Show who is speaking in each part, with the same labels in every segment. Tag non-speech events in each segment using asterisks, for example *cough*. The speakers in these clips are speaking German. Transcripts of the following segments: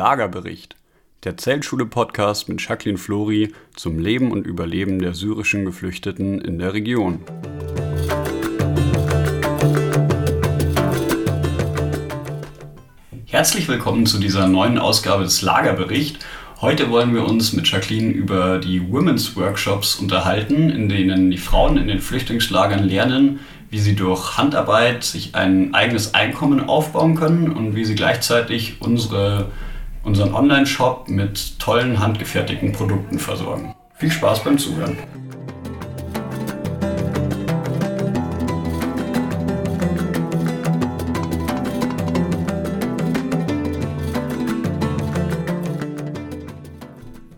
Speaker 1: Lagerbericht, der Zeltschule-Podcast mit Jacqueline Flori zum Leben und Überleben der syrischen Geflüchteten in der Region. Herzlich willkommen zu dieser neuen Ausgabe des Lagerbericht. Heute wollen wir uns mit Jacqueline über die Women's Workshops unterhalten, in denen die Frauen in den Flüchtlingslagern lernen, wie sie durch Handarbeit sich ein eigenes Einkommen aufbauen können und wie sie gleichzeitig unsere, unseren Online-Shop mit tollen handgefertigten Produkten versorgen. Viel Spaß beim Zuhören.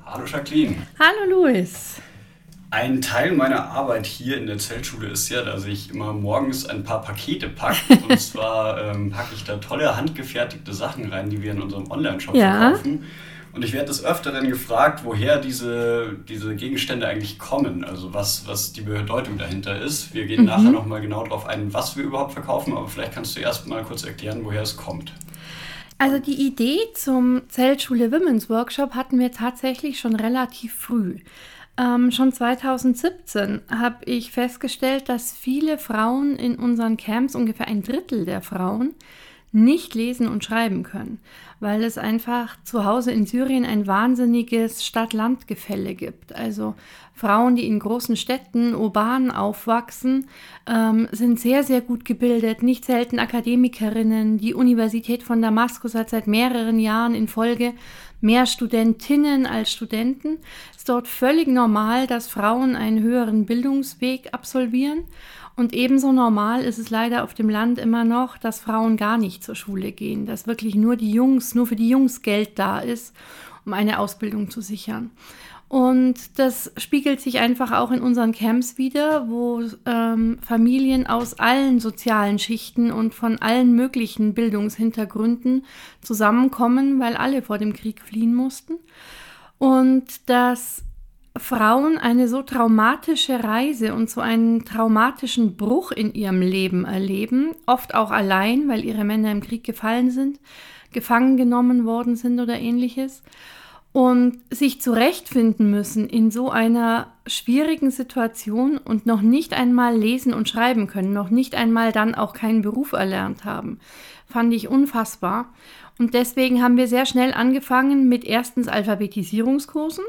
Speaker 1: Hallo Jacqueline.
Speaker 2: Hallo Luis.
Speaker 1: Ein Teil meiner Arbeit hier in der Zeltschule ist ja, dass ich immer morgens ein paar Pakete packe. *laughs* und zwar ähm, packe ich da tolle handgefertigte Sachen rein, die wir in unserem Online-Shop ja. verkaufen. Und ich werde des Öfteren gefragt, woher diese, diese Gegenstände eigentlich kommen, also was, was die Bedeutung dahinter ist. Wir gehen mhm. nachher nochmal genau darauf ein, was wir überhaupt verkaufen, aber vielleicht kannst du erst mal kurz erklären, woher es kommt.
Speaker 2: Also die Idee zum Zeltschule Women's Workshop hatten wir tatsächlich schon relativ früh. Ähm, schon 2017 habe ich festgestellt, dass viele Frauen in unseren Camps, ungefähr ein Drittel der Frauen, nicht lesen und schreiben können, weil es einfach zu Hause in Syrien ein wahnsinniges Stadt-Land-Gefälle gibt. Also Frauen, die in großen Städten urban aufwachsen, ähm, sind sehr, sehr gut gebildet, nicht selten Akademikerinnen. Die Universität von Damaskus hat seit mehreren Jahren in Folge mehr Studentinnen als Studenten. Es ist dort völlig normal, dass Frauen einen höheren Bildungsweg absolvieren. Und ebenso normal ist es leider auf dem Land immer noch, dass Frauen gar nicht zur Schule gehen, dass wirklich nur die Jungs, nur für die Jungs Geld da ist, um eine Ausbildung zu sichern. Und das spiegelt sich einfach auch in unseren Camps wieder, wo ähm, Familien aus allen sozialen Schichten und von allen möglichen Bildungshintergründen zusammenkommen, weil alle vor dem Krieg fliehen mussten. Und dass Frauen eine so traumatische Reise und so einen traumatischen Bruch in ihrem Leben erleben, oft auch allein, weil ihre Männer im Krieg gefallen sind, gefangen genommen worden sind oder ähnliches und sich zurechtfinden müssen in so einer schwierigen Situation und noch nicht einmal lesen und schreiben können, noch nicht einmal dann auch keinen Beruf erlernt haben, fand ich unfassbar. Und deswegen haben wir sehr schnell angefangen mit erstens Alphabetisierungskursen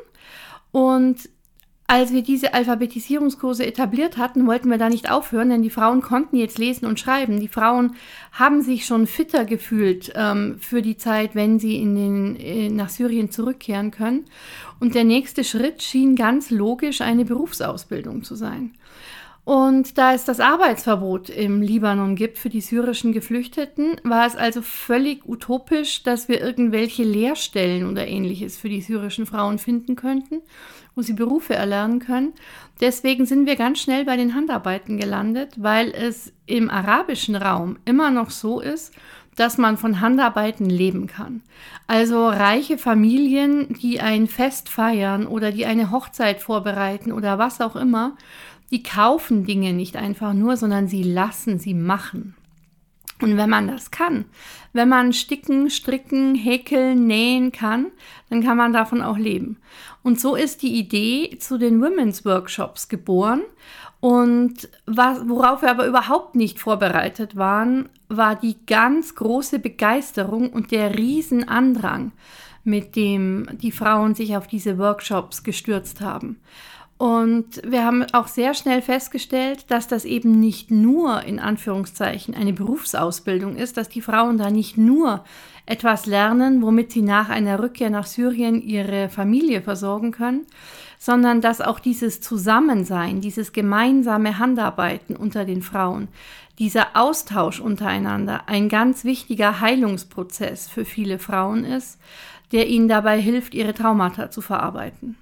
Speaker 2: und als wir diese Alphabetisierungskurse etabliert hatten, wollten wir da nicht aufhören, denn die Frauen konnten jetzt lesen und schreiben. Die Frauen haben sich schon fitter gefühlt ähm, für die Zeit, wenn sie in den, äh, nach Syrien zurückkehren können. Und der nächste Schritt schien ganz logisch eine Berufsausbildung zu sein. Und da es das Arbeitsverbot im Libanon gibt für die syrischen Geflüchteten, war es also völlig utopisch, dass wir irgendwelche Lehrstellen oder ähnliches für die syrischen Frauen finden könnten, wo sie Berufe erlernen können. Deswegen sind wir ganz schnell bei den Handarbeiten gelandet, weil es im arabischen Raum immer noch so ist, dass man von Handarbeiten leben kann. Also reiche Familien, die ein Fest feiern oder die eine Hochzeit vorbereiten oder was auch immer, die kaufen Dinge nicht einfach nur, sondern sie lassen sie machen. Und wenn man das kann, wenn man sticken, stricken, häkeln, nähen kann, dann kann man davon auch leben. Und so ist die Idee zu den Women's Workshops geboren. Und was, worauf wir aber überhaupt nicht vorbereitet waren, war die ganz große Begeisterung und der Riesenandrang, mit dem die Frauen sich auf diese Workshops gestürzt haben. Und wir haben auch sehr schnell festgestellt, dass das eben nicht nur in Anführungszeichen eine Berufsausbildung ist, dass die Frauen da nicht nur etwas lernen, womit sie nach einer Rückkehr nach Syrien ihre Familie versorgen können, sondern dass auch dieses Zusammensein, dieses gemeinsame Handarbeiten unter den Frauen, dieser Austausch untereinander ein ganz wichtiger Heilungsprozess für viele Frauen ist, der ihnen dabei hilft, ihre Traumata zu verarbeiten.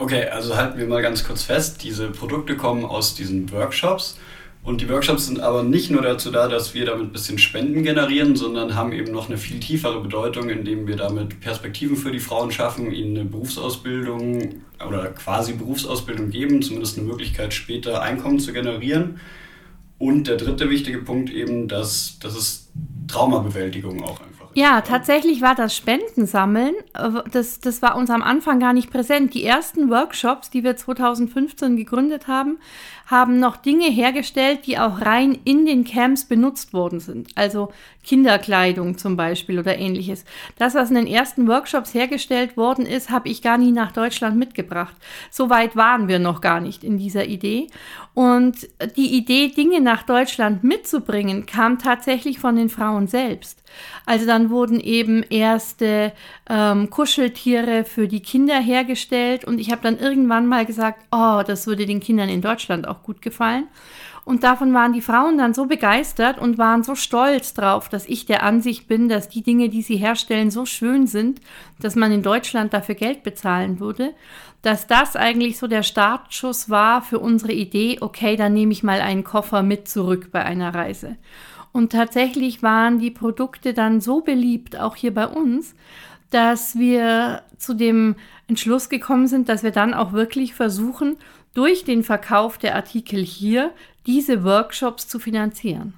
Speaker 1: Okay, also halten wir mal ganz kurz fest, diese Produkte kommen aus diesen Workshops und die Workshops sind aber nicht nur dazu da, dass wir damit ein bisschen Spenden generieren, sondern haben eben noch eine viel tiefere Bedeutung, indem wir damit Perspektiven für die Frauen schaffen, ihnen eine Berufsausbildung oder quasi Berufsausbildung geben, zumindest eine Möglichkeit später Einkommen zu generieren. Und der dritte wichtige Punkt eben, dass das ist Traumabewältigung auch.
Speaker 2: Ja, tatsächlich war das Spendensammeln, äh, das, das war uns am Anfang gar nicht präsent. Die ersten Workshops, die wir 2015 gegründet haben, haben noch Dinge hergestellt, die auch rein in den Camps benutzt worden sind. Also Kinderkleidung zum Beispiel oder ähnliches. Das, was in den ersten Workshops hergestellt worden ist, habe ich gar nie nach Deutschland mitgebracht. So weit waren wir noch gar nicht in dieser Idee. Und die Idee, Dinge nach Deutschland mitzubringen, kam tatsächlich von den Frauen selbst. Also dann wurden eben erste ähm, Kuscheltiere für die Kinder hergestellt und ich habe dann irgendwann mal gesagt, oh, das würde den Kindern in Deutschland auch gut gefallen. Und davon waren die Frauen dann so begeistert und waren so stolz drauf, dass ich der Ansicht bin, dass die Dinge, die sie herstellen, so schön sind, dass man in Deutschland dafür Geld bezahlen würde, dass das eigentlich so der Startschuss war für unsere Idee, okay, dann nehme ich mal einen Koffer mit zurück bei einer Reise. Und tatsächlich waren die Produkte dann so beliebt, auch hier bei uns, dass wir zu dem Entschluss gekommen sind, dass wir dann auch wirklich versuchen, durch den Verkauf der Artikel hier diese Workshops zu finanzieren.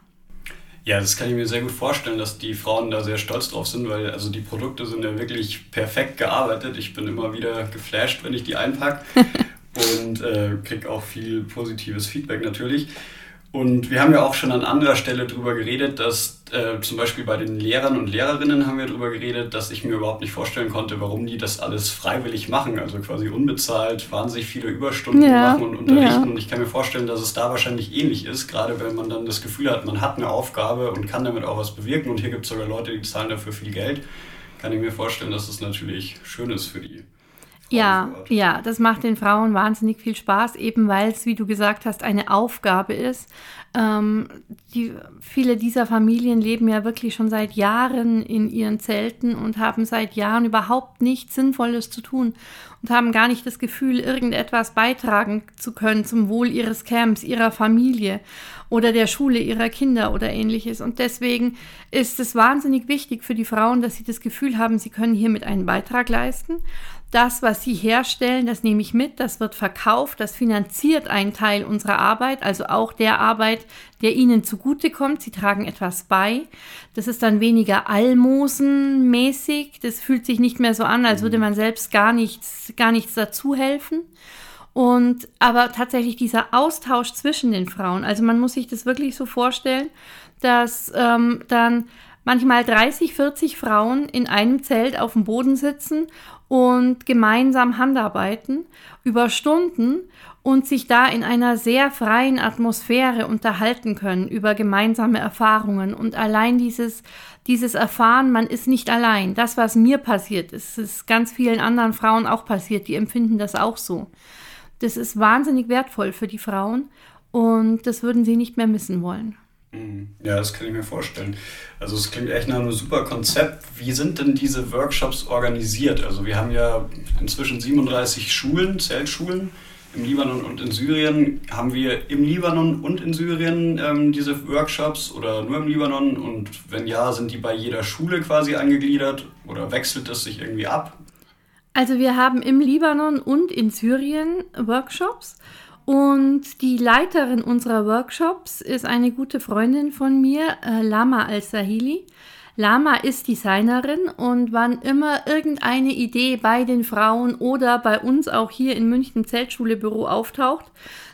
Speaker 1: Ja, das kann ich mir sehr gut vorstellen, dass die Frauen da sehr stolz drauf sind, weil also die Produkte sind ja wirklich perfekt gearbeitet. Ich bin immer wieder geflasht, wenn ich die einpacke *laughs* und äh, kriege auch viel positives Feedback natürlich. Und wir haben ja auch schon an anderer Stelle darüber geredet, dass äh, zum Beispiel bei den Lehrern und Lehrerinnen haben wir darüber geredet, dass ich mir überhaupt nicht vorstellen konnte, warum die das alles freiwillig machen, also quasi unbezahlt, wahnsinnig viele Überstunden ja, machen und unterrichten. Ja. Und ich kann mir vorstellen, dass es da wahrscheinlich ähnlich ist, gerade wenn man dann das Gefühl hat, man hat eine Aufgabe und kann damit auch was bewirken. Und hier gibt es sogar Leute, die zahlen dafür viel Geld. Kann ich mir vorstellen, dass es natürlich schön ist für die.
Speaker 2: Ja, ja, das macht den Frauen wahnsinnig viel Spaß, eben weil es, wie du gesagt hast, eine Aufgabe ist. Ähm, die, viele dieser Familien leben ja wirklich schon seit Jahren in ihren Zelten und haben seit Jahren überhaupt nichts Sinnvolles zu tun und haben gar nicht das Gefühl, irgendetwas beitragen zu können zum Wohl ihres Camps, ihrer Familie oder der Schule ihrer Kinder oder ähnliches. Und deswegen ist es wahnsinnig wichtig für die Frauen, dass sie das Gefühl haben, sie können hiermit einen Beitrag leisten das, was sie herstellen, das nehme ich mit, das wird verkauft, das finanziert einen Teil unserer Arbeit, also auch der Arbeit, der ihnen zugutekommt. Sie tragen etwas bei. Das ist dann weniger almosenmäßig. Das fühlt sich nicht mehr so an, als würde man selbst gar nichts, gar nichts dazu helfen. Und aber tatsächlich dieser Austausch zwischen den Frauen, also man muss sich das wirklich so vorstellen, dass ähm, dann manchmal 30, 40 Frauen in einem Zelt auf dem Boden sitzen und gemeinsam handarbeiten über Stunden und sich da in einer sehr freien Atmosphäre unterhalten können über gemeinsame Erfahrungen und allein dieses dieses Erfahren, man ist nicht allein. Das, was mir passiert ist, ist ganz vielen anderen Frauen auch passiert, die empfinden das auch so. Das ist wahnsinnig wertvoll für die Frauen und das würden sie nicht mehr missen wollen.
Speaker 1: Mhm. Ja, das kann ich mir vorstellen. Also es klingt echt nach einem super Konzept. Wie sind denn diese Workshops organisiert? Also wir haben ja inzwischen 37 Schulen, Zeltschulen im Libanon und in Syrien. Haben wir im Libanon und in Syrien ähm, diese Workshops oder nur im Libanon? Und wenn ja, sind die bei jeder Schule quasi angegliedert oder wechselt es sich irgendwie ab?
Speaker 2: Also wir haben im Libanon und in Syrien Workshops. Und die Leiterin unserer Workshops ist eine gute Freundin von mir, äh, Lama Al-Sahili. Lama ist Designerin und wann immer irgendeine Idee bei den Frauen oder bei uns auch hier in München Zeltschulebüro auftaucht,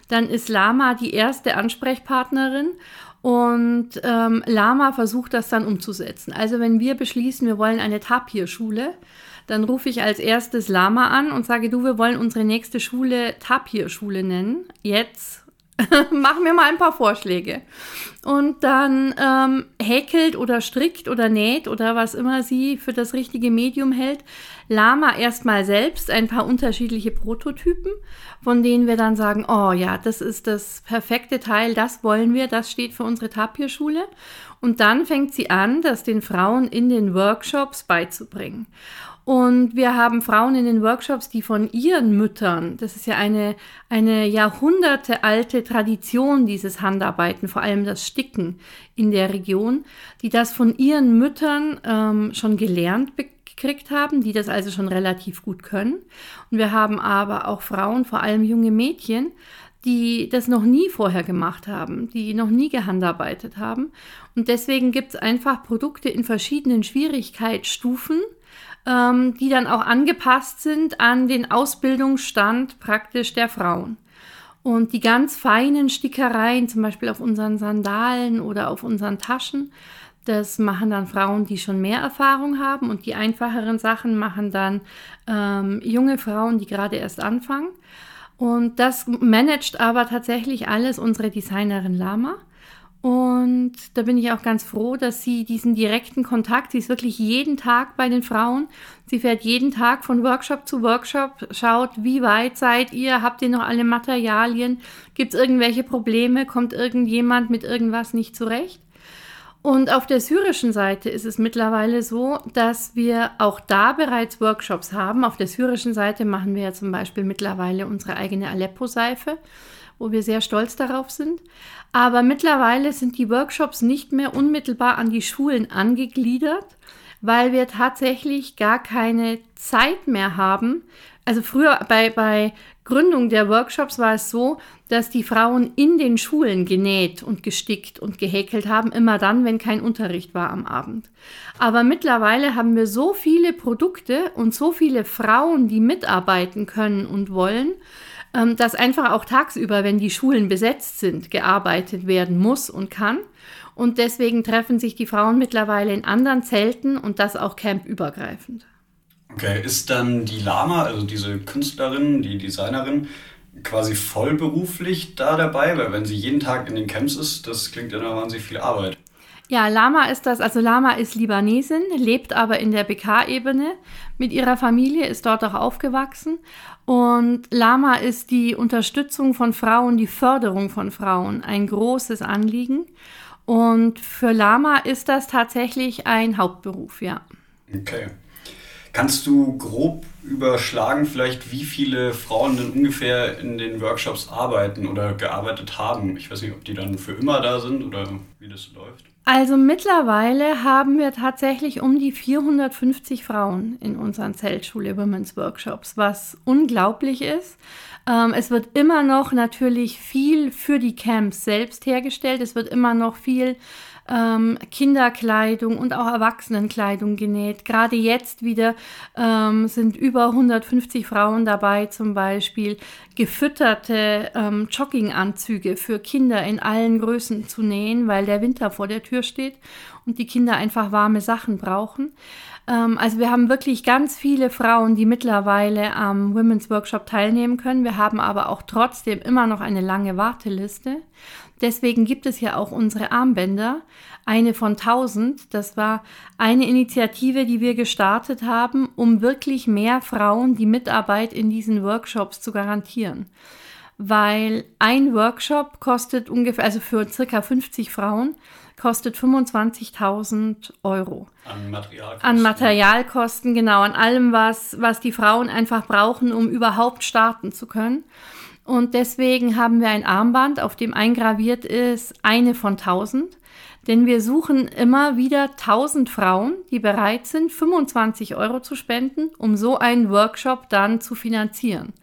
Speaker 2: dann ist Lama die erste Ansprechpartnerin und ähm, Lama versucht das dann umzusetzen. Also wenn wir beschließen, wir wollen eine Tapir-Schule, dann rufe ich als erstes Lama an und sage, du, wir wollen unsere nächste Schule Tapir-Schule nennen. Jetzt *laughs* mach mir mal ein paar Vorschläge. Und dann ähm, häkelt oder strickt oder näht oder was immer sie für das richtige Medium hält, Lama erstmal selbst ein paar unterschiedliche Prototypen, von denen wir dann sagen, oh ja, das ist das perfekte Teil, das wollen wir, das steht für unsere Tapirschule. Und dann fängt sie an, das den Frauen in den Workshops beizubringen. Und wir haben Frauen in den Workshops, die von ihren Müttern, das ist ja eine, eine jahrhundertealte Tradition, dieses Handarbeiten, vor allem das Sticken in der Region, die das von ihren Müttern ähm, schon gelernt gekriegt haben, die das also schon relativ gut können. Und wir haben aber auch Frauen, vor allem junge Mädchen, die das noch nie vorher gemacht haben, die noch nie gehandarbeitet haben. Und deswegen gibt es einfach Produkte in verschiedenen Schwierigkeitsstufen, ähm, die dann auch angepasst sind an den Ausbildungsstand praktisch der Frauen. Und die ganz feinen Stickereien, zum Beispiel auf unseren Sandalen oder auf unseren Taschen, das machen dann Frauen, die schon mehr Erfahrung haben. Und die einfacheren Sachen machen dann ähm, junge Frauen, die gerade erst anfangen. Und das managt aber tatsächlich alles unsere Designerin Lama. Und da bin ich auch ganz froh, dass sie diesen direkten Kontakt, sie ist wirklich jeden Tag bei den Frauen. Sie fährt jeden Tag von Workshop zu Workshop, schaut, wie weit seid ihr, habt ihr noch alle Materialien, gibt es irgendwelche Probleme, kommt irgendjemand mit irgendwas nicht zurecht. Und auf der syrischen Seite ist es mittlerweile so, dass wir auch da bereits Workshops haben. Auf der syrischen Seite machen wir ja zum Beispiel mittlerweile unsere eigene Aleppo-Seife, wo wir sehr stolz darauf sind. Aber mittlerweile sind die Workshops nicht mehr unmittelbar an die Schulen angegliedert, weil wir tatsächlich gar keine Zeit mehr haben. Also früher bei, bei Gründung der Workshops war es so, dass die Frauen in den Schulen genäht und gestickt und gehäkelt haben, immer dann, wenn kein Unterricht war am Abend. Aber mittlerweile haben wir so viele Produkte und so viele Frauen, die mitarbeiten können und wollen, dass einfach auch tagsüber, wenn die Schulen besetzt sind, gearbeitet werden muss und kann. Und deswegen treffen sich die Frauen mittlerweile in anderen Zelten und das auch campübergreifend.
Speaker 1: Okay, ist dann die Lama, also diese Künstlerin, die Designerin, quasi vollberuflich da dabei? Weil wenn sie jeden Tag in den Camps ist, das klingt ja nach wahnsinnig viel Arbeit.
Speaker 2: Ja, Lama ist das, also Lama ist Libanesin, lebt aber in der BK-Ebene mit ihrer Familie, ist dort auch aufgewachsen. Und Lama ist die Unterstützung von Frauen, die Förderung von Frauen ein großes Anliegen. Und für Lama ist das tatsächlich ein Hauptberuf, ja.
Speaker 1: Okay. Kannst du grob überschlagen, vielleicht wie viele Frauen denn ungefähr in den Workshops arbeiten oder gearbeitet haben? Ich weiß nicht, ob die dann für immer da sind oder wie das läuft.
Speaker 2: Also mittlerweile haben wir tatsächlich um die 450 Frauen in unseren Zeltschule Women's Workshops, was unglaublich ist. Ähm, es wird immer noch natürlich viel für die Camps selbst hergestellt. Es wird immer noch viel ähm, Kinderkleidung und auch Erwachsenenkleidung genäht. Gerade jetzt wieder ähm, sind über 150 Frauen dabei, zum Beispiel gefütterte ähm, Jogginganzüge für Kinder in allen Größen zu nähen, weil der Winter vor der Tür steht und die Kinder einfach warme Sachen brauchen. Ähm, also wir haben wirklich ganz viele Frauen, die mittlerweile am Women's Workshop teilnehmen können. Wir haben aber auch trotzdem immer noch eine lange Warteliste. Deswegen gibt es ja auch unsere Armbänder, eine von 1000. Das war eine Initiative, die wir gestartet haben, um wirklich mehr Frauen die Mitarbeit in diesen Workshops zu garantieren. Weil ein Workshop kostet ungefähr, also für circa 50 Frauen, kostet 25.000 Euro.
Speaker 1: An Materialkosten.
Speaker 2: An Materialkosten, genau, an allem, was, was die Frauen einfach brauchen, um überhaupt starten zu können. Und deswegen haben wir ein Armband, auf dem eingraviert ist eine von 1000. Denn wir suchen immer wieder 1000 Frauen, die bereit sind, 25 Euro zu spenden, um so einen Workshop dann zu finanzieren.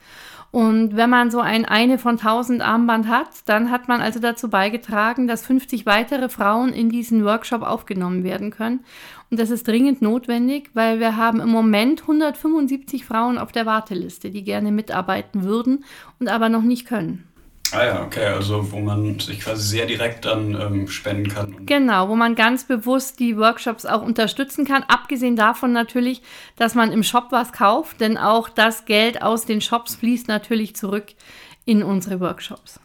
Speaker 2: Und wenn man so ein eine von 1000 Armband hat, dann hat man also dazu beigetragen, dass 50 weitere Frauen in diesen Workshop aufgenommen werden können. Und das ist dringend notwendig, weil wir haben im Moment 175 Frauen auf der Warteliste, die gerne mitarbeiten würden und aber noch nicht können.
Speaker 1: Ah ja, okay, also wo man sich quasi sehr direkt dann ähm, spenden kann.
Speaker 2: Genau, wo man ganz bewusst die Workshops auch unterstützen kann. Abgesehen davon natürlich, dass man im Shop was kauft, denn auch das Geld aus den Shops fließt natürlich zurück in unsere Workshops.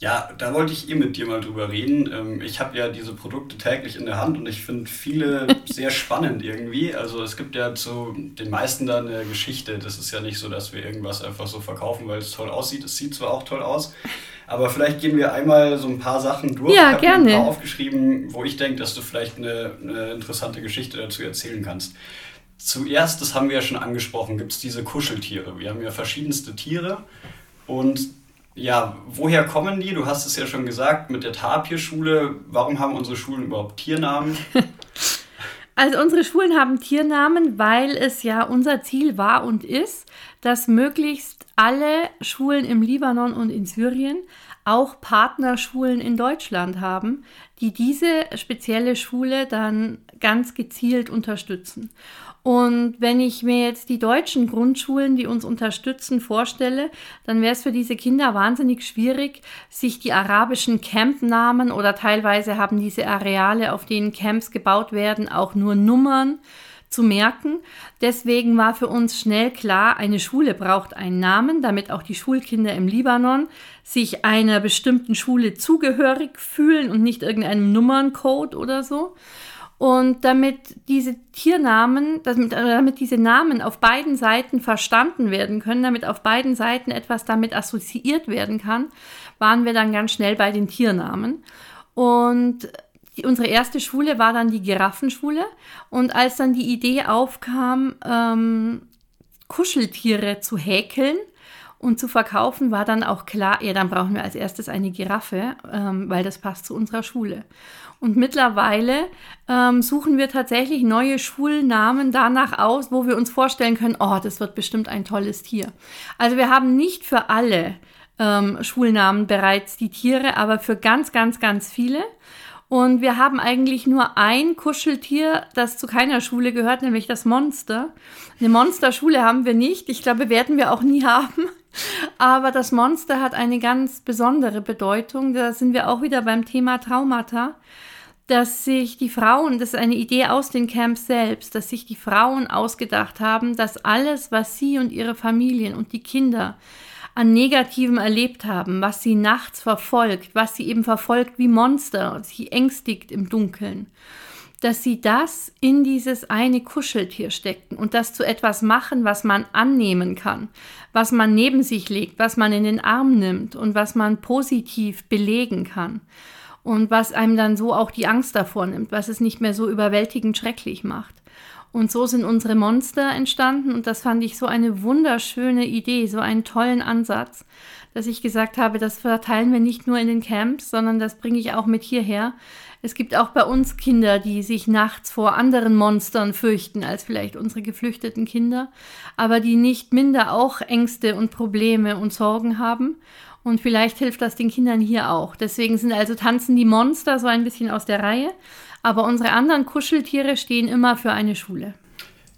Speaker 1: Ja, da wollte ich eh mit dir mal drüber reden. Ähm, ich habe ja diese Produkte täglich in der Hand und ich finde viele *laughs* sehr spannend irgendwie. Also es gibt ja zu den meisten da eine Geschichte. Das ist ja nicht so, dass wir irgendwas einfach so verkaufen, weil es toll aussieht. Es sieht zwar auch toll aus, aber vielleicht gehen wir einmal so ein paar Sachen durch.
Speaker 2: Ja, ich gerne.
Speaker 1: ein paar aufgeschrieben, wo ich denke, dass du vielleicht eine, eine interessante Geschichte dazu erzählen kannst. Zuerst, das haben wir ja schon angesprochen, gibt es diese Kuscheltiere. Wir haben ja verschiedenste Tiere und ja, woher kommen die? Du hast es ja schon gesagt mit der Tapirschule. Warum haben unsere Schulen überhaupt Tiernamen? *laughs*
Speaker 2: Also unsere Schulen haben Tiernamen, weil es ja unser Ziel war und ist, dass möglichst alle Schulen im Libanon und in Syrien auch Partnerschulen in Deutschland haben, die diese spezielle Schule dann ganz gezielt unterstützen. Und wenn ich mir jetzt die deutschen Grundschulen, die uns unterstützen, vorstelle, dann wäre es für diese Kinder wahnsinnig schwierig, sich die arabischen Campnamen oder teilweise haben diese Areale, auf denen Camps gebaut werden, auch nur Nummern zu merken. Deswegen war für uns schnell klar, eine Schule braucht einen Namen, damit auch die Schulkinder im Libanon sich einer bestimmten Schule zugehörig fühlen und nicht irgendeinem Nummerncode oder so. Und damit diese Tiernamen, damit, damit diese Namen auf beiden Seiten verstanden werden können, damit auf beiden Seiten etwas damit assoziiert werden kann, waren wir dann ganz schnell bei den Tiernamen. Und die, unsere erste Schule war dann die Giraffenschule. Und als dann die Idee aufkam, ähm, Kuscheltiere zu häkeln, und zu verkaufen war dann auch klar, ja, dann brauchen wir als erstes eine Giraffe, ähm, weil das passt zu unserer Schule. Und mittlerweile ähm, suchen wir tatsächlich neue Schulnamen danach aus, wo wir uns vorstellen können, oh, das wird bestimmt ein tolles Tier. Also wir haben nicht für alle ähm, Schulnamen bereits die Tiere, aber für ganz, ganz, ganz viele. Und wir haben eigentlich nur ein Kuscheltier, das zu keiner Schule gehört, nämlich das Monster. Eine Monsterschule haben wir nicht. Ich glaube, werden wir auch nie haben. Aber das Monster hat eine ganz besondere Bedeutung. Da sind wir auch wieder beim Thema Traumata dass sich die Frauen, das ist eine Idee aus den Camps selbst, dass sich die Frauen ausgedacht haben, dass alles, was sie und ihre Familien und die Kinder an Negativem erlebt haben, was sie nachts verfolgt, was sie eben verfolgt wie Monster, sie ängstigt im Dunkeln, dass sie das in dieses eine Kuscheltier stecken und das zu etwas machen, was man annehmen kann, was man neben sich legt, was man in den Arm nimmt und was man positiv belegen kann und was einem dann so auch die Angst davor nimmt, was es nicht mehr so überwältigend schrecklich macht. Und so sind unsere Monster entstanden und das fand ich so eine wunderschöne Idee, so einen tollen Ansatz, dass ich gesagt habe, das verteilen wir nicht nur in den Camps, sondern das bringe ich auch mit hierher. Es gibt auch bei uns Kinder, die sich nachts vor anderen Monstern fürchten als vielleicht unsere geflüchteten Kinder, aber die nicht minder auch Ängste und Probleme und Sorgen haben und vielleicht hilft das den Kindern hier auch. Deswegen sind also tanzen die Monster so ein bisschen aus der Reihe. Aber unsere anderen Kuscheltiere stehen immer für eine Schule.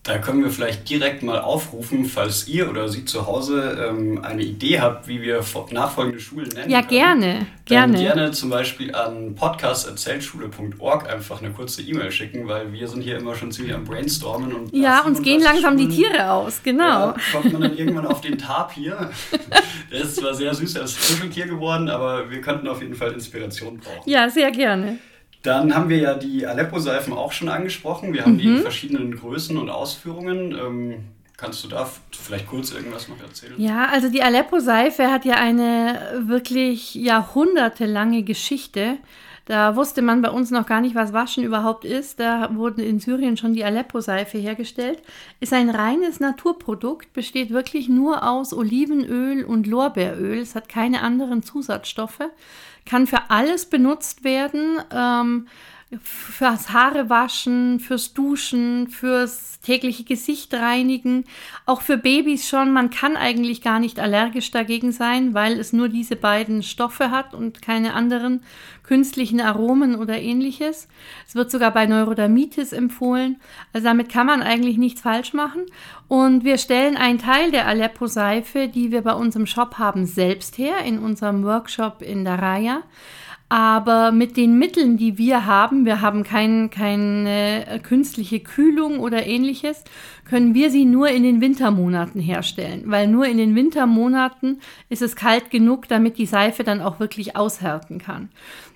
Speaker 1: Da können wir vielleicht direkt mal aufrufen, falls ihr oder Sie zu Hause ähm, eine Idee habt, wie wir nachfolgende Schulen nennen.
Speaker 2: Ja, gerne. Dann
Speaker 1: gerne. gerne zum Beispiel an podcast.zeltschule.org einfach eine kurze E-Mail schicken, weil wir sind hier immer schon ziemlich am Brainstormen. Und
Speaker 2: ja, uns gehen langsam Schulen, die Tiere aus, genau.
Speaker 1: Ja, kommt man dann irgendwann auf den Tapir. *laughs* Der ist zwar sehr süß als Kuscheltier geworden, aber wir könnten auf jeden Fall Inspiration brauchen.
Speaker 2: Ja, sehr gerne.
Speaker 1: Dann haben wir ja die Aleppo-Seifen auch schon angesprochen. Wir haben mhm. die in verschiedenen Größen und Ausführungen. Ähm, kannst du da vielleicht kurz irgendwas noch erzählen?
Speaker 2: Ja, also die Aleppo-Seife hat ja eine wirklich jahrhundertelange Geschichte. Da wusste man bei uns noch gar nicht, was Waschen überhaupt ist. Da wurden in Syrien schon die Aleppo-Seife hergestellt. Ist ein reines Naturprodukt, besteht wirklich nur aus Olivenöl und Lorbeeröl. Es hat keine anderen Zusatzstoffe kann für alles benutzt werden. Ähm, fürs Haare waschen, fürs Duschen, fürs tägliche Gesicht reinigen, auch für Babys schon. Man kann eigentlich gar nicht allergisch dagegen sein, weil es nur diese beiden Stoffe hat und keine anderen künstlichen Aromen oder ähnliches. Es wird sogar bei Neurodermitis empfohlen. Also damit kann man eigentlich nichts falsch machen. Und wir stellen einen Teil der Aleppo-Seife, die wir bei uns im Shop haben, selbst her in unserem Workshop in Daraya. Aber mit den Mitteln, die wir haben, wir haben kein, keine künstliche Kühlung oder ähnliches, können wir sie nur in den Wintermonaten herstellen. Weil nur in den Wintermonaten ist es kalt genug, damit die Seife dann auch wirklich aushärten kann.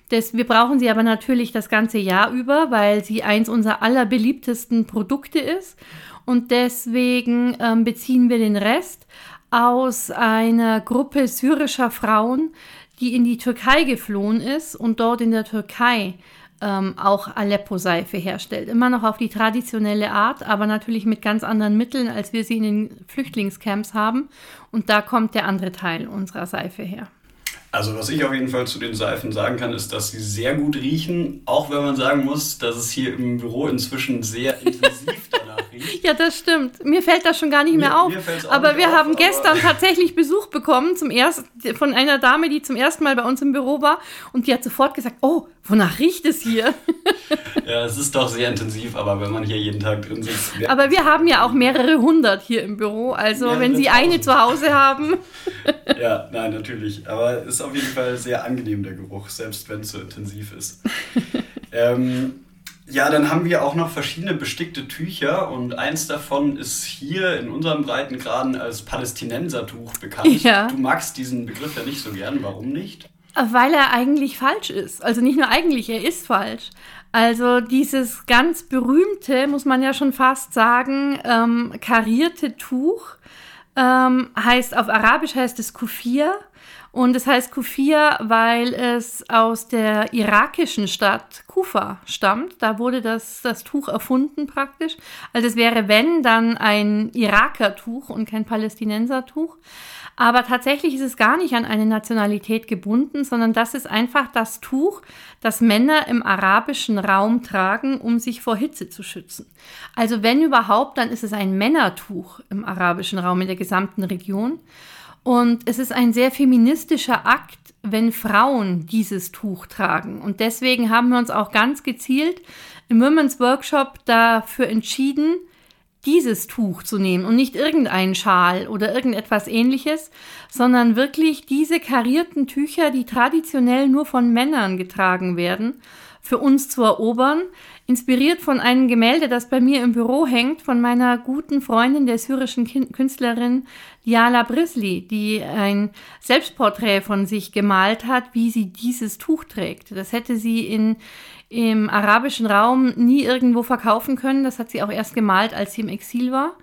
Speaker 2: Das, wir brauchen sie aber natürlich das ganze Jahr über, weil sie eins unserer allerbeliebtesten Produkte ist. Und deswegen ähm, beziehen wir den Rest aus einer Gruppe syrischer Frauen, die in die Türkei geflohen ist und dort in der Türkei ähm, auch Aleppo-Seife herstellt. Immer noch auf die traditionelle Art, aber natürlich mit ganz anderen Mitteln, als wir sie in den Flüchtlingscamps haben. Und da kommt der andere Teil unserer Seife her.
Speaker 1: Also was ich auf jeden Fall zu den Seifen sagen kann, ist, dass sie sehr gut riechen, auch wenn man sagen muss, dass es hier im Büro inzwischen sehr intensiv *laughs* danach riecht.
Speaker 2: Ja, das stimmt. Mir fällt das schon gar nicht mehr auf. aber wir auf, haben gestern *laughs* tatsächlich Besuch bekommen zum ersten, von einer Dame, die zum ersten Mal bei uns im Büro war und die hat sofort gesagt, oh, wonach riecht es hier? *laughs*
Speaker 1: ja, es ist doch sehr intensiv, aber wenn man hier jeden Tag drin sitzt.
Speaker 2: Aber wir haben ja auch mehrere hundert hier im Büro, also wenn Sie eine zu Hause haben.
Speaker 1: ja, nein, natürlich. Aber es ist auf jeden Fall sehr angenehm, der Geruch, selbst wenn es so intensiv ist. *laughs* ähm, ja, dann haben wir auch noch verschiedene bestickte Tücher und eins davon ist hier in unserem Breitengraden als Palästinensertuch bekannt. Ja. Du magst diesen Begriff ja nicht so gern, warum nicht?
Speaker 2: Weil er eigentlich falsch ist. Also nicht nur eigentlich, er ist falsch. Also dieses ganz berühmte, muss man ja schon fast sagen, ähm, karierte Tuch ähm, heißt auf Arabisch heißt es Kufir und es heißt Kufir, weil es aus der irakischen Stadt Kufa stammt. Da wurde das, das Tuch erfunden praktisch. Also es wäre, wenn, dann ein Iraker-Tuch und kein Palästinenser-Tuch. Aber tatsächlich ist es gar nicht an eine Nationalität gebunden, sondern das ist einfach das Tuch, das Männer im arabischen Raum tragen, um sich vor Hitze zu schützen. Also wenn überhaupt, dann ist es ein Männertuch im arabischen Raum in der gesamten Region. Und es ist ein sehr feministischer Akt, wenn Frauen dieses Tuch tragen. Und deswegen haben wir uns auch ganz gezielt im Women's Workshop dafür entschieden, dieses Tuch zu nehmen und nicht irgendeinen Schal oder irgendetwas ähnliches, sondern wirklich diese karierten Tücher, die traditionell nur von Männern getragen werden, für uns zu erobern, inspiriert von einem Gemälde, das bei mir im Büro hängt, von meiner guten Freundin, der syrischen Künstlerin Diala Brisli, die ein Selbstporträt von sich gemalt hat, wie sie dieses Tuch trägt. Das hätte sie in, im arabischen Raum nie irgendwo verkaufen können. Das hat sie auch erst gemalt, als sie im Exil war.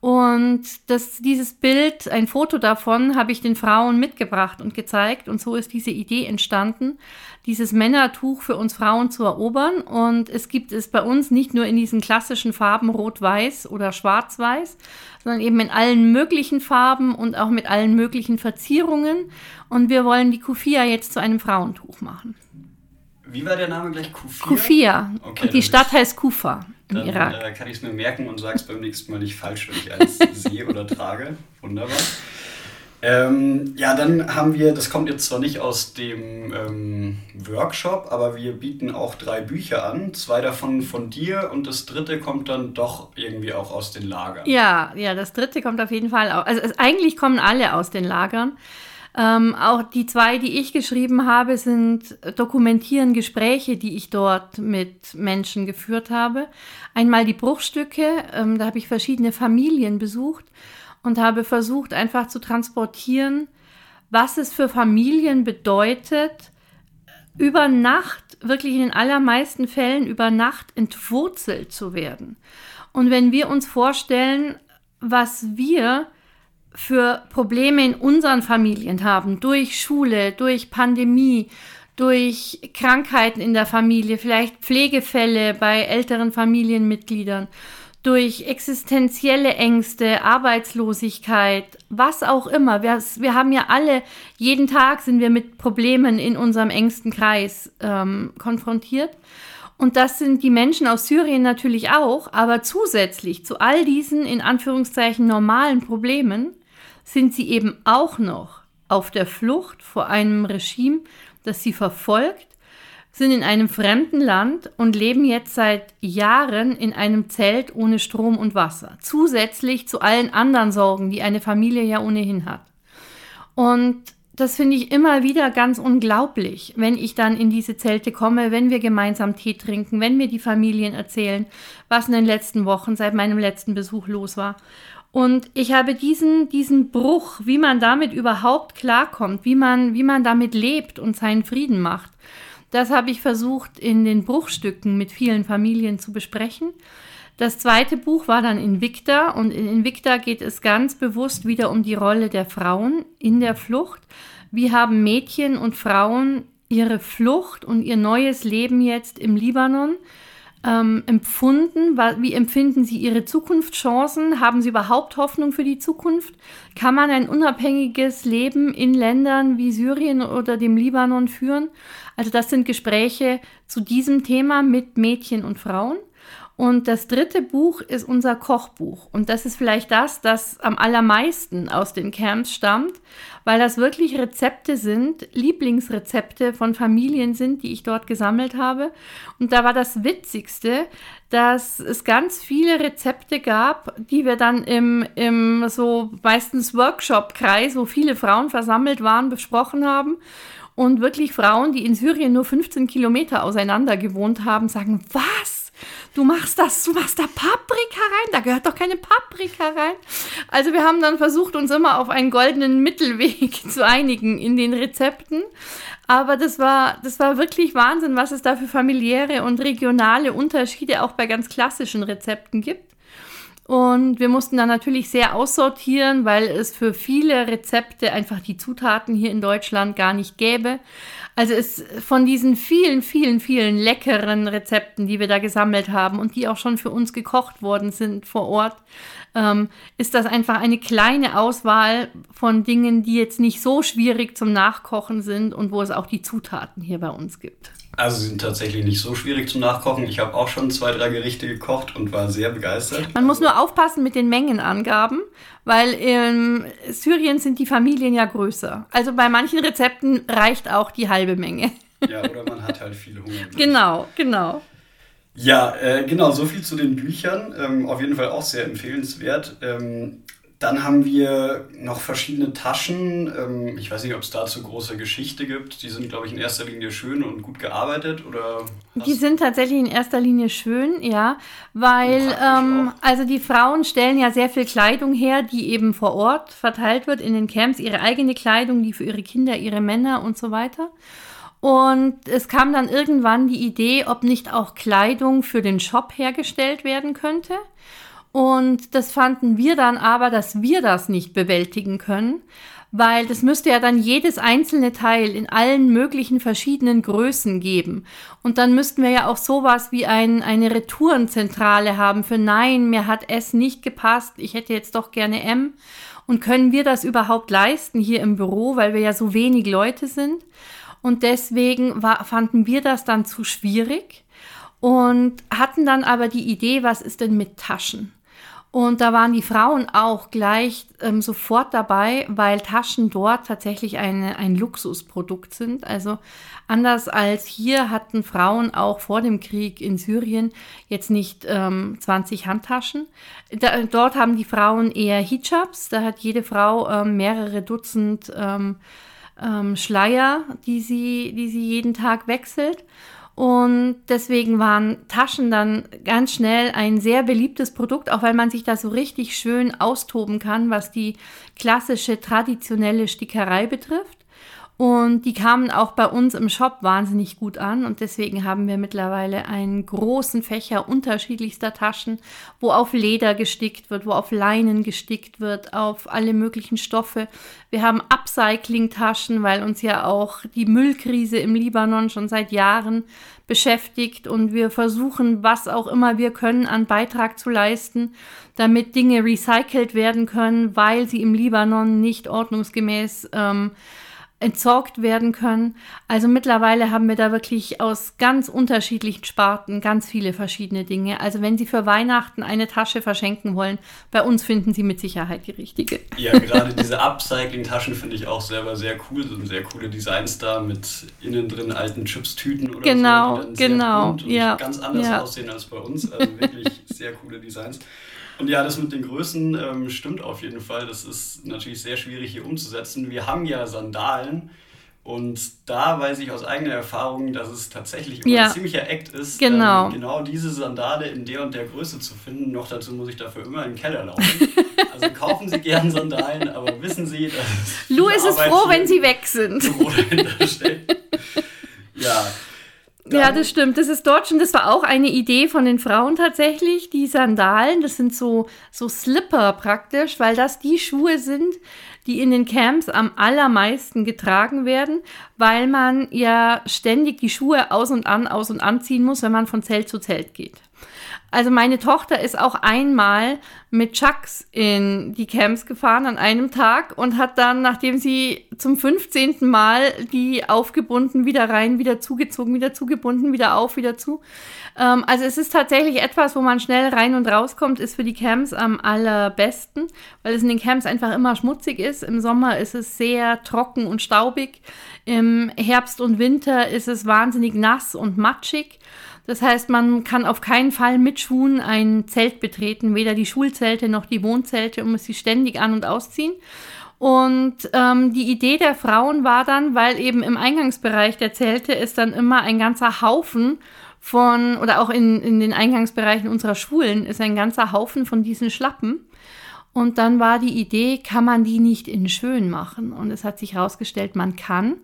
Speaker 2: Und das, dieses Bild, ein Foto davon, habe ich den Frauen mitgebracht und gezeigt. Und so ist diese Idee entstanden, dieses Männertuch für uns Frauen zu erobern. Und es gibt es bei uns nicht nur in diesen klassischen Farben Rot-Weiß oder Schwarz-Weiß, sondern eben in allen möglichen Farben und auch mit allen möglichen Verzierungen. Und wir wollen die Kufia jetzt zu einem Frauentuch machen.
Speaker 1: Wie war der Name gleich?
Speaker 2: Kufia? Kufia. Okay, und die Stadt heißt Kufa
Speaker 1: im dann, Irak. Äh, kann ich es mir merken und sage es beim nächsten Mal nicht falsch, wenn ich eins *laughs* sehe oder trage. Wunderbar. Ähm, ja, dann haben wir, das kommt jetzt zwar nicht aus dem ähm, Workshop, aber wir bieten auch drei Bücher an. Zwei davon von dir und das dritte kommt dann doch irgendwie auch aus den Lagern.
Speaker 2: Ja, ja, das dritte kommt auf jeden Fall auch. Also es, eigentlich kommen alle aus den Lagern. Ähm, auch die zwei, die ich geschrieben habe, sind dokumentieren Gespräche, die ich dort mit Menschen geführt habe. Einmal die Bruchstücke, ähm, da habe ich verschiedene Familien besucht und habe versucht einfach zu transportieren, was es für Familien bedeutet, über Nacht, wirklich in den allermeisten Fällen über Nacht entwurzelt zu werden. Und wenn wir uns vorstellen, was wir für Probleme in unseren Familien haben, durch Schule, durch Pandemie, durch Krankheiten in der Familie, vielleicht Pflegefälle bei älteren Familienmitgliedern, durch existenzielle Ängste, Arbeitslosigkeit, was auch immer. Wir, wir, haben ja alle, jeden Tag sind wir mit Problemen in unserem engsten Kreis ähm, konfrontiert. Und das sind die Menschen aus Syrien natürlich auch, aber zusätzlich zu all diesen in Anführungszeichen normalen Problemen sind sie eben auch noch auf der Flucht vor einem Regime, das sie verfolgt, sind in einem fremden Land und leben jetzt seit Jahren in einem Zelt ohne Strom und Wasser, zusätzlich zu allen anderen Sorgen, die eine Familie ja ohnehin hat. Und das finde ich immer wieder ganz unglaublich, wenn ich dann in diese Zelte komme, wenn wir gemeinsam Tee trinken, wenn mir die Familien erzählen, was in den letzten Wochen seit meinem letzten Besuch los war. Und ich habe diesen, diesen Bruch, wie man damit überhaupt klarkommt, wie man, wie man damit lebt und seinen Frieden macht, das habe ich versucht in den Bruchstücken mit vielen Familien zu besprechen. Das zweite Buch war dann Invicta und in Invicta geht es ganz bewusst wieder um die Rolle der Frauen in der Flucht. Wie haben Mädchen und Frauen ihre Flucht und ihr neues Leben jetzt im Libanon ähm, empfunden? Wie empfinden Sie Ihre Zukunftschancen? Haben Sie überhaupt Hoffnung für die Zukunft? Kann man ein unabhängiges Leben in Ländern wie Syrien oder dem Libanon führen? Also das sind Gespräche zu diesem Thema mit Mädchen und Frauen. Und das dritte Buch ist unser Kochbuch. Und das ist vielleicht das, das am allermeisten aus den Camps stammt, weil das wirklich Rezepte sind, Lieblingsrezepte von Familien sind, die ich dort gesammelt habe. Und da war das Witzigste, dass es ganz viele Rezepte gab, die wir dann im, im so meistens Workshop-Kreis, wo viele Frauen versammelt waren, besprochen haben. Und wirklich Frauen, die in Syrien nur 15 Kilometer auseinander gewohnt haben, sagen, was? Du machst das, du machst da Paprika rein, da gehört doch keine Paprika rein. Also wir haben dann versucht, uns immer auf einen goldenen Mittelweg *laughs* zu einigen in den Rezepten. Aber das war, das war wirklich Wahnsinn, was es da für familiäre und regionale Unterschiede auch bei ganz klassischen Rezepten gibt. Und wir mussten dann natürlich sehr aussortieren, weil es für viele Rezepte einfach die Zutaten hier in Deutschland gar nicht gäbe. Also es von diesen vielen, vielen, vielen leckeren Rezepten, die wir da gesammelt haben und die auch schon für uns gekocht worden sind vor Ort, ähm, ist das einfach eine kleine Auswahl von Dingen, die jetzt nicht so schwierig zum Nachkochen sind und wo es auch die Zutaten hier bei uns gibt.
Speaker 1: Also sie sind tatsächlich nicht so schwierig zum Nachkochen. Ich habe auch schon zwei, drei Gerichte gekocht und war sehr begeistert.
Speaker 2: Man muss nur aufpassen mit den Mengenangaben, weil in Syrien sind die Familien ja größer. Also bei manchen Rezepten reicht auch die halbe Menge.
Speaker 1: Ja, oder man hat halt viel Hunger. *laughs*
Speaker 2: genau, genau.
Speaker 1: Ja, äh, genau, so viel zu den Büchern. Ähm, auf jeden Fall auch sehr empfehlenswert. Ähm, dann haben wir noch verschiedene Taschen. Ähm, ich weiß nicht, ob es dazu große Geschichte gibt. Die sind, glaube ich, in erster Linie schön und gut gearbeitet. Oder
Speaker 2: die sind tatsächlich in erster Linie schön, ja, weil ähm, also die Frauen stellen ja sehr viel Kleidung her, die eben vor Ort verteilt wird in den Camps, ihre eigene Kleidung, die für ihre Kinder, ihre Männer und so weiter. Und es kam dann irgendwann die Idee, ob nicht auch Kleidung für den Shop hergestellt werden könnte. Und das fanden wir dann aber, dass wir das nicht bewältigen können, weil das müsste ja dann jedes einzelne Teil in allen möglichen verschiedenen Größen geben. Und dann müssten wir ja auch sowas wie ein, eine Retourenzentrale haben für Nein, mir hat S nicht gepasst, ich hätte jetzt doch gerne M. Und können wir das überhaupt leisten hier im Büro, weil wir ja so wenig Leute sind? Und deswegen war, fanden wir das dann zu schwierig und hatten dann aber die Idee, was ist denn mit Taschen? Und da waren die Frauen auch gleich ähm, sofort dabei, weil Taschen dort tatsächlich eine, ein Luxusprodukt sind. Also anders als hier hatten Frauen auch vor dem Krieg in Syrien jetzt nicht ähm, 20 Handtaschen. Da, dort haben die Frauen eher Hijabs. Da hat jede Frau ähm, mehrere Dutzend ähm, ähm, Schleier, die sie, die sie jeden Tag wechselt. Und deswegen waren Taschen dann ganz schnell ein sehr beliebtes Produkt, auch weil man sich da so richtig schön austoben kann, was die klassische traditionelle Stickerei betrifft. Und die kamen auch bei uns im Shop wahnsinnig gut an und deswegen haben wir mittlerweile einen großen Fächer unterschiedlichster Taschen, wo auf Leder gestickt wird, wo auf Leinen gestickt wird, auf alle möglichen Stoffe. Wir haben Upcycling-Taschen, weil uns ja auch die Müllkrise im Libanon schon seit Jahren beschäftigt und wir versuchen, was auch immer wir können, an Beitrag zu leisten, damit Dinge recycelt werden können, weil sie im Libanon nicht ordnungsgemäß ähm, entsorgt werden können. Also mittlerweile haben wir da wirklich aus ganz unterschiedlichen Sparten ganz viele verschiedene Dinge. Also wenn Sie für Weihnachten eine Tasche verschenken wollen, bei uns finden Sie mit Sicherheit die richtige.
Speaker 1: Ja, *laughs* gerade diese Upcycling-Taschen finde ich auch selber sehr cool. So sehr coole Designs da mit innen drin alten Chips-Tüten oder
Speaker 2: genau,
Speaker 1: so.
Speaker 2: Genau, genau.
Speaker 1: Und
Speaker 2: ja,
Speaker 1: ganz anders
Speaker 2: ja.
Speaker 1: aussehen als bei uns. Also wirklich sehr coole Designs. Und ja, das mit den Größen ähm, stimmt auf jeden Fall. Das ist natürlich sehr schwierig hier umzusetzen. Wir haben ja Sandalen. Und da weiß ich aus eigener Erfahrung, dass es tatsächlich
Speaker 2: Ja.
Speaker 1: ein ziemlicher Act ist,
Speaker 2: Genau.
Speaker 1: ähm, genau diese Sandale in der und der Größe zu finden. Noch dazu muss ich dafür immer in den Keller laufen. *laughs* Also kaufen Sie gern Sandalen, aber wissen Sie, dass
Speaker 2: Lou ist es
Speaker 1: Arbeit
Speaker 2: froh, wenn sie weg sind. *laughs*
Speaker 1: Ja.
Speaker 2: Ja, das stimmt. Das ist dort schon, das war auch eine Idee von den Frauen tatsächlich, die Sandalen. Das sind so, so Slipper praktisch, weil das die Schuhe sind, die in den Camps am allermeisten getragen werden, weil man ja ständig die Schuhe aus und an, aus und anziehen muss, wenn man von Zelt zu Zelt geht. Also meine Tochter ist auch einmal mit Chucks in die Camps gefahren an einem Tag und hat dann, nachdem sie zum 15. Mal die aufgebunden, wieder rein, wieder zugezogen, wieder zugebunden, wieder auf, wieder zu. Ähm, also es ist tatsächlich etwas, wo man schnell rein und rauskommt, ist für die Camps am allerbesten, weil es in den Camps einfach immer schmutzig ist. Im Sommer ist es sehr trocken und staubig. Im Herbst und Winter ist es wahnsinnig nass und matschig. Das heißt, man kann auf keinen Fall mit Schuhen ein Zelt betreten, weder die Schulzelte noch die Wohnzelte und muss sie ständig an- und ausziehen. Und ähm, die Idee der Frauen war dann, weil eben im Eingangsbereich der Zelte ist dann immer ein ganzer Haufen von, oder auch in, in den Eingangsbereichen unserer Schulen ist ein ganzer Haufen von diesen Schlappen. Und dann war die Idee, kann man die nicht in schön machen? Und es hat sich herausgestellt, man kann.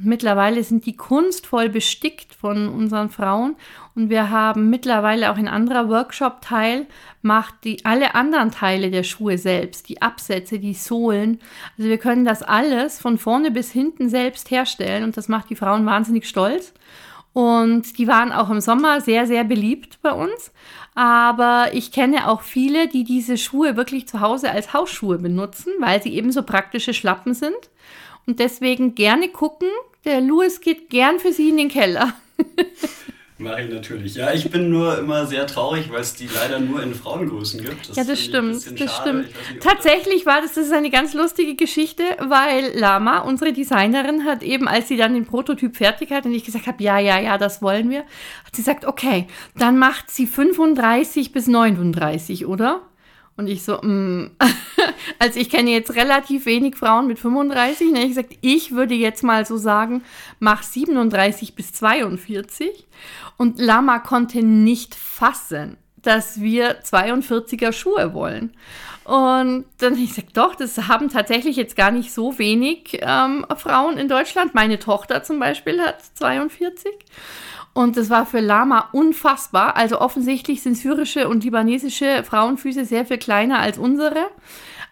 Speaker 2: Mittlerweile sind die kunstvoll bestickt von unseren Frauen. Und wir haben mittlerweile auch ein anderer Workshop Teil, macht die alle anderen Teile der Schuhe selbst, die Absätze, die Sohlen. Also wir können das alles von vorne bis hinten selbst herstellen und das macht die Frauen wahnsinnig stolz. Und die waren auch im Sommer sehr, sehr beliebt bei uns. Aber ich kenne auch viele, die diese Schuhe wirklich zu Hause als Hausschuhe benutzen, weil sie eben so praktische Schlappen sind. Und deswegen gerne gucken. Der Louis geht gern für Sie in den Keller. *laughs*
Speaker 1: Mache ich natürlich. Ja, ich bin nur immer sehr traurig, weil es die leider nur in Frauengrößen gibt.
Speaker 2: Das ja, das stimmt. Das schade. stimmt. Nicht, Tatsächlich war das, das ist eine ganz lustige Geschichte, weil Lama, unsere Designerin, hat eben, als sie dann den Prototyp fertig hat und ich gesagt habe, ja, ja, ja, das wollen wir, hat sie gesagt, okay, dann macht sie 35 bis 39, oder? Und ich so, mm. *laughs* *laughs* also ich kenne jetzt relativ wenig Frauen mit 35. Ne? Ich gesagt, ich würde jetzt mal so sagen, mach 37 bis 42. Und Lama konnte nicht fassen, dass wir 42er Schuhe wollen. Und dann ich gesagt, doch, das haben tatsächlich jetzt gar nicht so wenig ähm, Frauen in Deutschland. Meine Tochter zum Beispiel hat 42. Und das war für Lama unfassbar. Also offensichtlich sind syrische und libanesische Frauenfüße sehr viel kleiner als unsere.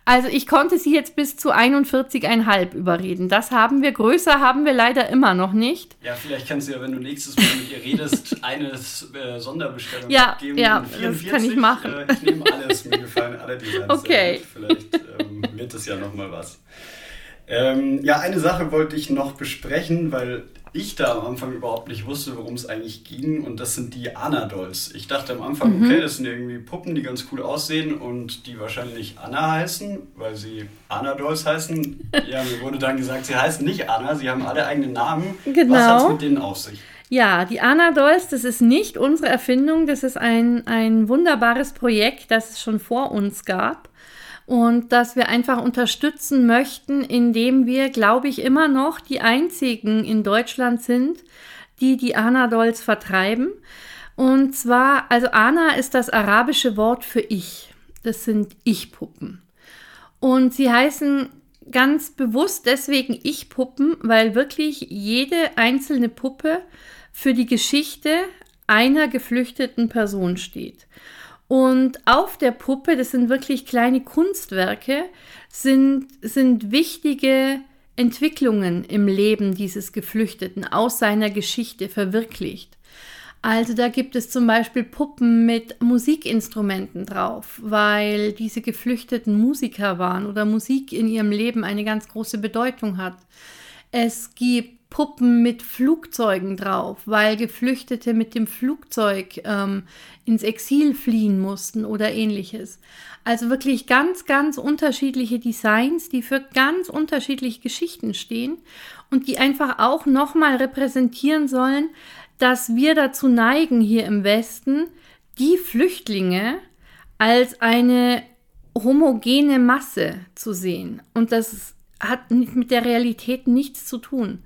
Speaker 2: Also ich konnte sie jetzt bis zu 41,5 überreden. Das haben wir. Größer haben wir leider immer noch nicht.
Speaker 1: Ja, vielleicht kannst du ja, wenn du nächstes Mal mit ihr redest, *laughs* eine äh, Sonderbestellung
Speaker 2: ja, abgeben. Ja, 44, das kann ich machen.
Speaker 1: Äh, ich nehme alles, mir gefallen alle Designs.
Speaker 2: Okay.
Speaker 1: Vielleicht ähm, wird es ja nochmal was. Ähm, ja, eine Sache wollte ich noch besprechen, weil ich da am Anfang überhaupt nicht wusste, worum es eigentlich ging. Und das sind die Anna-Dolls. Ich dachte am Anfang, mhm. okay, das sind irgendwie Puppen, die ganz cool aussehen und die wahrscheinlich Anna heißen, weil sie Anna-Dolls heißen. *laughs* ja, mir wurde dann gesagt, sie heißen nicht Anna, sie haben alle eigene Namen.
Speaker 2: Genau.
Speaker 1: Was hat es mit denen auf sich?
Speaker 2: Ja, die Anna-Dolls, das ist nicht unsere Erfindung, das ist ein, ein wunderbares Projekt, das es schon vor uns gab und dass wir einfach unterstützen möchten, indem wir, glaube ich, immer noch die einzigen in Deutschland sind, die die Anadolls vertreiben. Und zwar, also Ana ist das arabische Wort für ich. Das sind Ich-Puppen. Und sie heißen ganz bewusst deswegen Ich-Puppen, weil wirklich jede einzelne Puppe für die Geschichte einer geflüchteten Person steht. Und auf der Puppe, das sind wirklich kleine Kunstwerke, sind, sind wichtige Entwicklungen im Leben dieses Geflüchteten aus seiner Geschichte verwirklicht. Also da gibt es zum Beispiel Puppen mit Musikinstrumenten drauf, weil diese Geflüchteten Musiker waren oder Musik in ihrem Leben eine ganz große Bedeutung hat. Es gibt Puppen mit Flugzeugen drauf, weil Geflüchtete mit dem Flugzeug ähm, ins Exil fliehen mussten oder ähnliches. Also wirklich ganz, ganz unterschiedliche Designs, die für ganz unterschiedliche Geschichten stehen und die einfach auch nochmal repräsentieren sollen, dass wir dazu neigen, hier im Westen die Flüchtlinge als eine homogene Masse zu sehen. Und das hat mit der Realität nichts zu tun.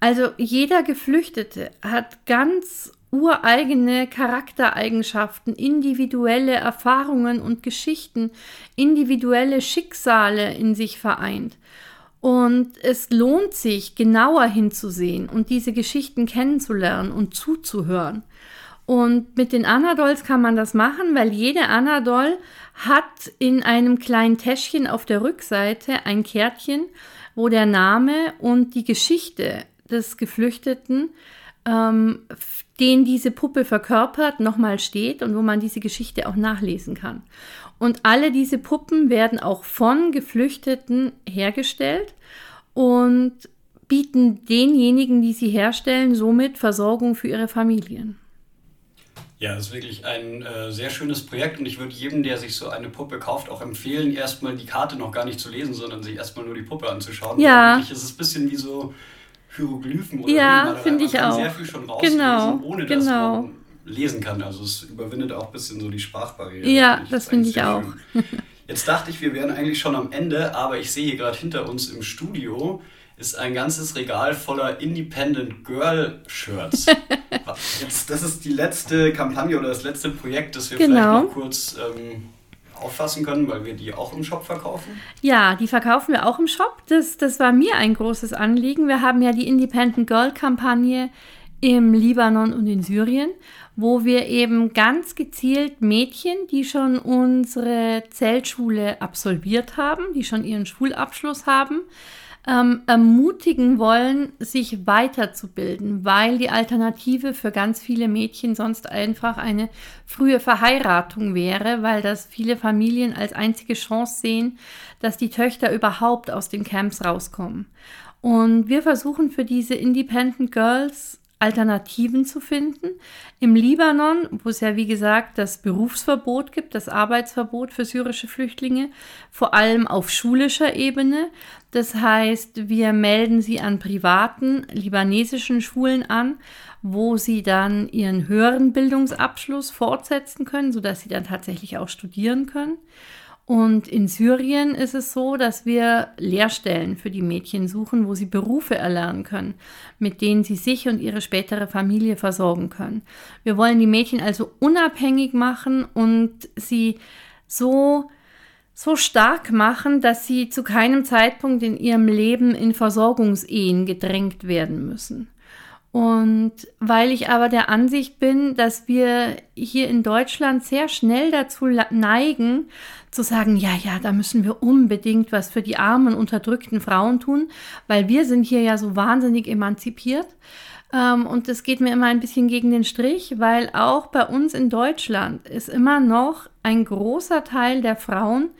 Speaker 2: Also jeder Geflüchtete hat ganz ureigene Charaktereigenschaften, individuelle Erfahrungen und Geschichten, individuelle Schicksale in sich vereint. Und es lohnt sich, genauer hinzusehen und diese Geschichten kennenzulernen und zuzuhören. Und mit den Anadolls kann man das machen, weil jede Anadoll hat in einem kleinen Täschchen auf der Rückseite ein Kärtchen, wo der Name und die Geschichte des Geflüchteten, ähm, den diese Puppe verkörpert, nochmal steht und wo man diese Geschichte auch nachlesen kann. Und alle diese Puppen werden auch von Geflüchteten hergestellt und bieten denjenigen, die sie herstellen, somit Versorgung für ihre Familien.
Speaker 1: Ja, das ist wirklich ein äh, sehr schönes Projekt und ich würde jedem, der sich so eine Puppe kauft, auch empfehlen, erstmal die Karte noch gar nicht zu lesen, sondern sich erstmal nur die Puppe anzuschauen.
Speaker 2: Ja.
Speaker 1: Wirklich ist es ein bisschen wie so Hieroglyphen oder
Speaker 2: Ja, finde ich auch.
Speaker 1: sehr viel schon rauslesen,
Speaker 2: Genau,
Speaker 1: ohne dass
Speaker 2: genau.
Speaker 1: man lesen kann. Also es überwindet auch ein bisschen so die Sprachbarriere.
Speaker 2: Ja,
Speaker 1: Das
Speaker 2: finde ich auch.
Speaker 1: Jetzt dachte ich, wir wären eigentlich schon am Ende, aber ich sehe hier gerade hinter uns im Studio ist ein ganzes Regal voller Independent Girl Shirts. *laughs* Jetzt, das ist die letzte Kampagne oder das letzte Projekt, das wir
Speaker 2: Genau.
Speaker 1: vielleicht noch kurz ähm, auffassen können, weil wir die auch im Shop verkaufen.
Speaker 2: Ja, die verkaufen wir auch im Shop. Das, das war mir ein großes Anliegen. Wir haben ja die Independent Girl Kampagne im Libanon und in Syrien, wo wir eben ganz gezielt Mädchen, die schon unsere Zeltschule absolviert haben, die schon ihren Schulabschluss haben, ähm, ermutigen wollen, sich weiterzubilden, weil die Alternative für ganz viele Mädchen sonst einfach eine frühe Verheiratung wäre, weil das viele Familien als einzige Chance sehen, dass die Töchter überhaupt aus den Camps rauskommen. Und wir versuchen für diese Independent Girls Alternativen zu finden. Im Libanon, wo es ja wie gesagt das Berufsverbot gibt, das Arbeitsverbot für syrische Flüchtlinge, vor allem auf schulischer Ebene. Das heißt, wir melden sie an privaten libanesischen Schulen an, wo sie dann ihren höheren Bildungsabschluss fortsetzen können, sodass sie dann tatsächlich auch studieren können. Und in Syrien ist es so, dass wir Lehrstellen für die Mädchen suchen, wo sie Berufe erlernen können, mit denen sie sich und ihre spätere Familie versorgen können. Wir wollen die Mädchen also unabhängig machen und sie so so stark machen, dass sie zu keinem Zeitpunkt in ihrem Leben in Versorgungsehen gedrängt werden müssen. Und weil ich aber der Ansicht bin, dass wir hier in Deutschland sehr schnell dazu neigen, zu sagen, ja, ja, da müssen wir unbedingt was für die armen, unterdrückten Frauen tun, weil wir sind hier ja so wahnsinnig emanzipiert. Ähm, und das geht mir immer ein bisschen gegen den Strich, weil auch bei uns in Deutschland ist immer noch ein großer Teil der Frauen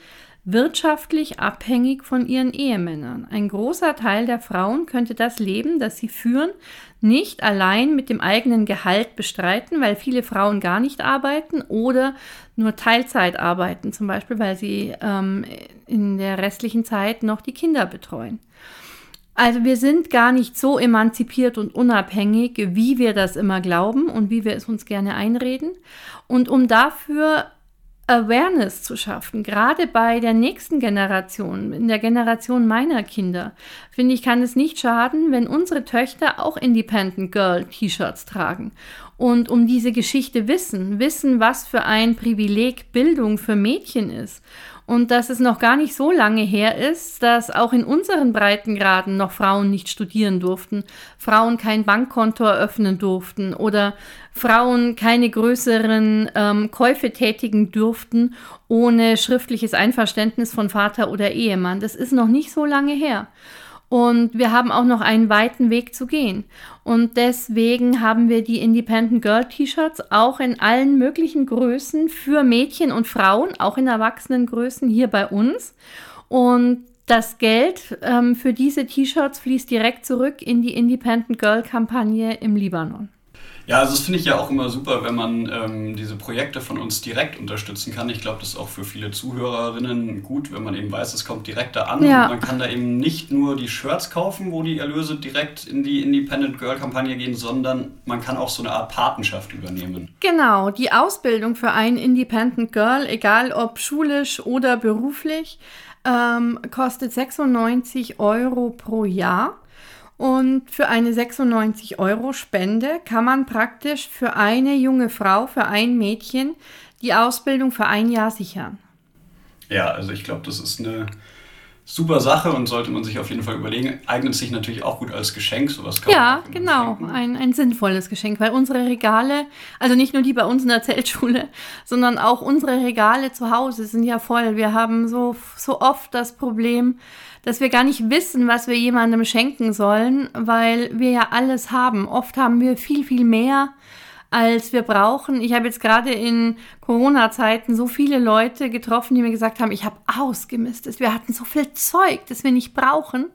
Speaker 2: wirtschaftlich abhängig von ihren Ehemännern. Ein großer Teil der Frauen könnte das Leben, das sie führen, nicht allein mit dem eigenen Gehalt bestreiten, weil viele Frauen gar nicht arbeiten oder nur Teilzeit arbeiten, zum Beispiel, weil sie ähm, in der restlichen Zeit noch die Kinder betreuen. Also wir sind gar nicht so emanzipiert und unabhängig, wie wir das immer glauben und wie wir es uns gerne einreden. Und um dafür Awareness zu schaffen, gerade bei der nächsten Generation, in der Generation meiner Kinder, finde ich, kann es nicht schaden, wenn unsere Töchter auch Independent Girl T-Shirts tragen. Und um diese Geschichte wissen, wissen, was für ein Privileg Bildung für Mädchen ist und dass es noch gar nicht so lange her ist, dass auch in unseren Breitengraden noch Frauen nicht studieren durften, Frauen kein Bankkonto eröffnen durften oder Frauen keine größeren ähm, Käufe tätigen durften ohne schriftliches Einverständnis von Vater oder Ehemann. Das ist noch nicht so lange her. Und wir haben auch noch einen weiten Weg zu gehen. Und deswegen haben wir die Independent Girl T-Shirts auch in allen möglichen Größen für Mädchen und Frauen, auch in Erwachsenengrößen hier bei uns. Und das Geld ähm, für diese T-Shirts fließt direkt zurück in die Independent Girl Kampagne im Libanon.
Speaker 1: Ja, also das finde ich ja auch immer super, wenn man ähm, diese Projekte von uns direkt unterstützen kann. Ich glaube, das ist auch für viele Zuhörerinnen gut, wenn man eben weiß, es kommt direkt da an.
Speaker 2: Ja.
Speaker 1: Und man kann da eben nicht nur die Shirts kaufen, wo die Erlöse direkt in die Independent Girl Kampagne gehen, sondern man kann auch so eine Art Patenschaft übernehmen.
Speaker 2: Genau, die Ausbildung für ein Independent Girl, egal ob schulisch oder beruflich, ähm, kostet 96 Euro pro Jahr. Und für eine 96 Euro Spende kann man praktisch für eine junge Frau, für ein Mädchen, die Ausbildung für ein Jahr sichern.
Speaker 1: Ja, also ich glaube, das ist eine super Sache und sollte man sich auf jeden Fall überlegen. Eignet sich natürlich auch gut als Geschenk, sowas
Speaker 2: kann Ja, genau, ein, ein sinnvolles Geschenk, weil unsere Regale, also nicht nur die bei uns in der Zeltschule, *laughs* sondern auch unsere Regale zu Hause sind ja voll. Wir haben so, so oft das Problem, dass wir gar nicht wissen, was wir jemandem schenken sollen, weil wir ja alles haben. Oft haben wir viel, viel mehr als wir brauchen. Ich habe jetzt gerade in Corona-Zeiten so viele Leute getroffen, die mir gesagt haben, ich habe ausgemistet. Wir hatten so viel Zeug, das wir nicht brauchen.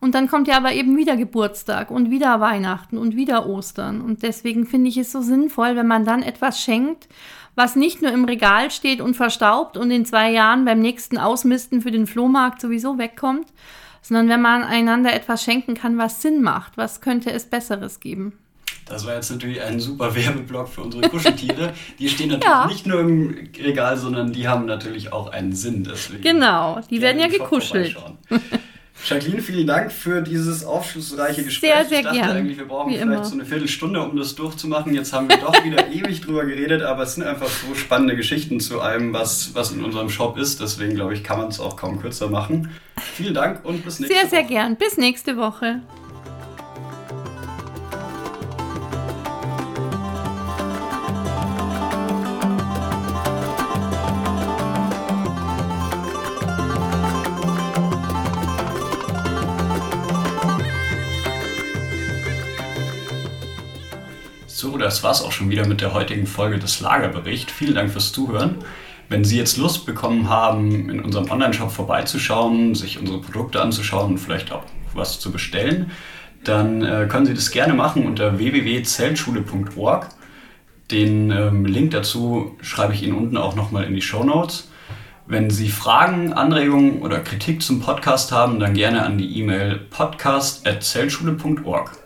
Speaker 2: Und dann kommt ja aber eben wieder Geburtstag und wieder Weihnachten und wieder Ostern. Und deswegen finde ich es so sinnvoll, wenn man dann etwas schenkt, was nicht nur im Regal steht und verstaubt und in zwei Jahren beim nächsten Ausmisten für den Flohmarkt sowieso wegkommt, sondern wenn man einander etwas schenken kann, was Sinn macht. Was könnte es Besseres geben?
Speaker 1: Das war jetzt natürlich ein super Werbeblock für unsere Kuscheltiere. Die stehen natürlich *laughs* ja. nicht nur im Regal, sondern die haben natürlich auch einen Sinn. Deswegen
Speaker 2: genau, die werden ja gekuschelt.
Speaker 1: Jacqueline, vielen Dank für dieses aufschlussreiche Gespräch.
Speaker 2: Sehr, sehr
Speaker 1: ich dachte
Speaker 2: gern.
Speaker 1: eigentlich, wir brauchen Wie vielleicht immer. so eine Viertelstunde, um das durchzumachen. Jetzt haben wir doch wieder *laughs* ewig drüber geredet, aber es sind einfach so spannende Geschichten zu allem, was, was in unserem Shop ist. Deswegen glaube ich, kann man es auch kaum kürzer machen. Vielen Dank und bis nächste
Speaker 2: sehr,
Speaker 1: Woche.
Speaker 2: Sehr, sehr gern. Bis nächste Woche.
Speaker 1: Das war es auch schon wieder mit der heutigen Folge des Lagerbericht. Vielen Dank fürs Zuhören. Wenn Sie jetzt Lust bekommen haben, in unserem Online-Shop vorbeizuschauen, sich unsere Produkte anzuschauen und vielleicht auch was zu bestellen, dann äh, können Sie das gerne machen unter www.zeltschule.org. Den ähm, Link dazu schreibe ich Ihnen unten auch nochmal in die Show Notes. Wenn Sie Fragen, Anregungen oder Kritik zum Podcast haben, dann gerne an die E-Mail podcast.zeltschule.org.